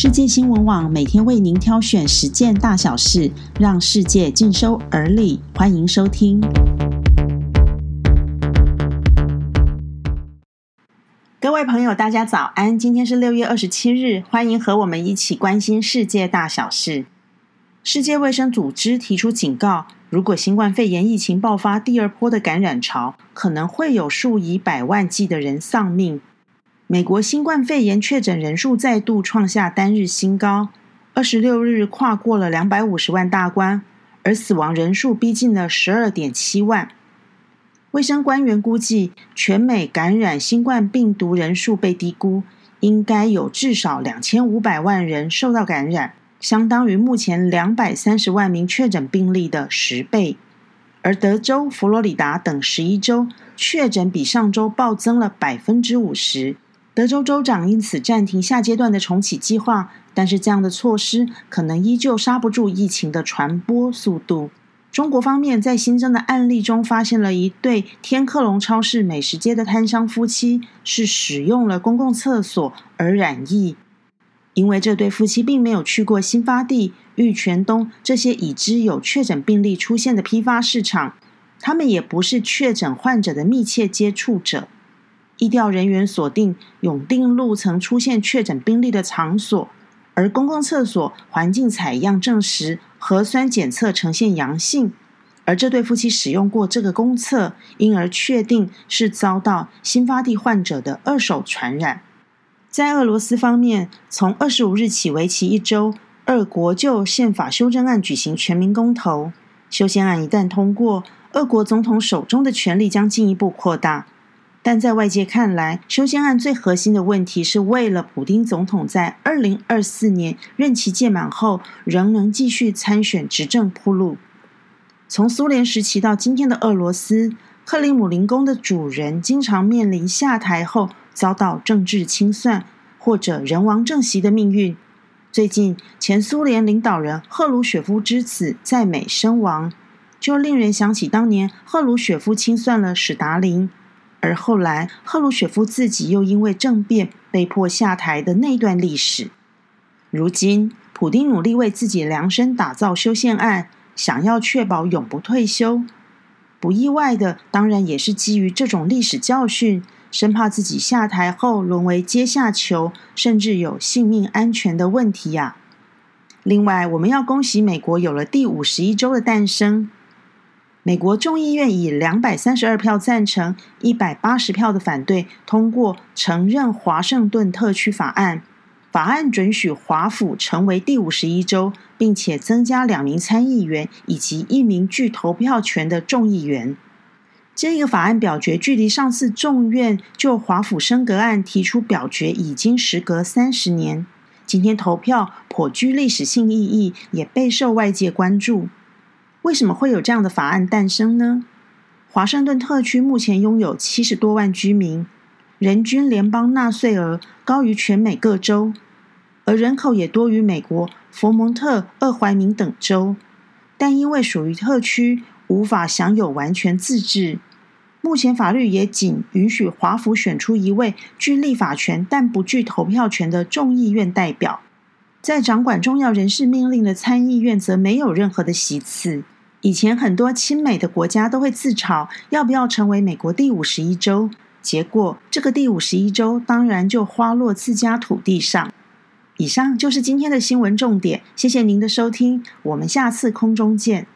世界新闻网每天为您挑选十件大小事，让世界尽收耳里。欢迎收听。各位朋友，大家早安！今天是六月二十七日，欢迎和我们一起关心世界大小事。世界卫生组织提出警告，如果新冠肺炎疫情爆发第二波的感染潮，可能会有数以百万计的人丧命。美国新冠肺炎确诊人数再度创下单日新高，二十六日跨过了两百五十万大关，而死亡人数逼近了十二点七万。卫生官员估计，全美感染新冠病毒人数被低估，应该有至少两千五百万人受到感染，相当于目前两百三十万名确诊病例的十倍。而德州、佛罗里达等十一州确诊比上周暴增了百分之五十。德州州长因此暂停下阶段的重启计划，但是这样的措施可能依旧刹不住疫情的传播速度。中国方面在新增的案例中发现了一对天客隆超市美食街的摊商夫妻是使用了公共厕所而染疫，因为这对夫妻并没有去过新发地、玉泉东这些已知有确诊病例出现的批发市场，他们也不是确诊患者的密切接触者。疫调人员锁定永定路曾出现确诊病例的场所，而公共厕所环境采样证实核酸检测呈现阳性，而这对夫妻使用过这个公厕，因而确定是遭到新发地患者的二手传染。在俄罗斯方面，从二十五日起为期一周，俄国就宪法修正案举行全民公投。修宪案一旦通过，俄国总统手中的权力将进一步扩大。但在外界看来，修宪案最核心的问题是为了普丁总统在二零二四年任期届满后仍能继续参选执政铺路。从苏联时期到今天的俄罗斯，克里姆林宫的主人经常面临下台后遭到政治清算或者人亡政息的命运。最近，前苏联领导人赫鲁雪夫之子在美身亡，就令人想起当年赫鲁雪夫清算了史达林。而后来，赫鲁雪夫自己又因为政变被迫下台的那段历史。如今，普丁努力为自己量身打造修宪案，想要确保永不退休。不意外的，当然也是基于这种历史教训，生怕自己下台后沦为阶下囚，甚至有性命安全的问题呀。另外，我们要恭喜美国有了第五十一州的诞生。美国众议院以两百三十二票赞成、一百八十票的反对通过承认华盛顿特区法案。法案准许华府成为第五十一州，并且增加两名参议员以及一名具投票权的众议员。这个法案表决距离上次众院就华府升格案提出表决已经时隔三十年。今天投票颇具历史性意义，也备受外界关注。为什么会有这样的法案诞生呢？华盛顿特区目前拥有七十多万居民，人均联邦纳税额高于全美各州，而人口也多于美国佛蒙特、厄怀明等州。但因为属于特区，无法享有完全自治。目前法律也仅允许华府选出一位具立法权但不具投票权的众议院代表，在掌管重要人事命令的参议院则没有任何的席次。以前很多亲美的国家都会自嘲要不要成为美国第五十一州，结果这个第五十一州当然就花落自家土地上。以上就是今天的新闻重点，谢谢您的收听，我们下次空中见。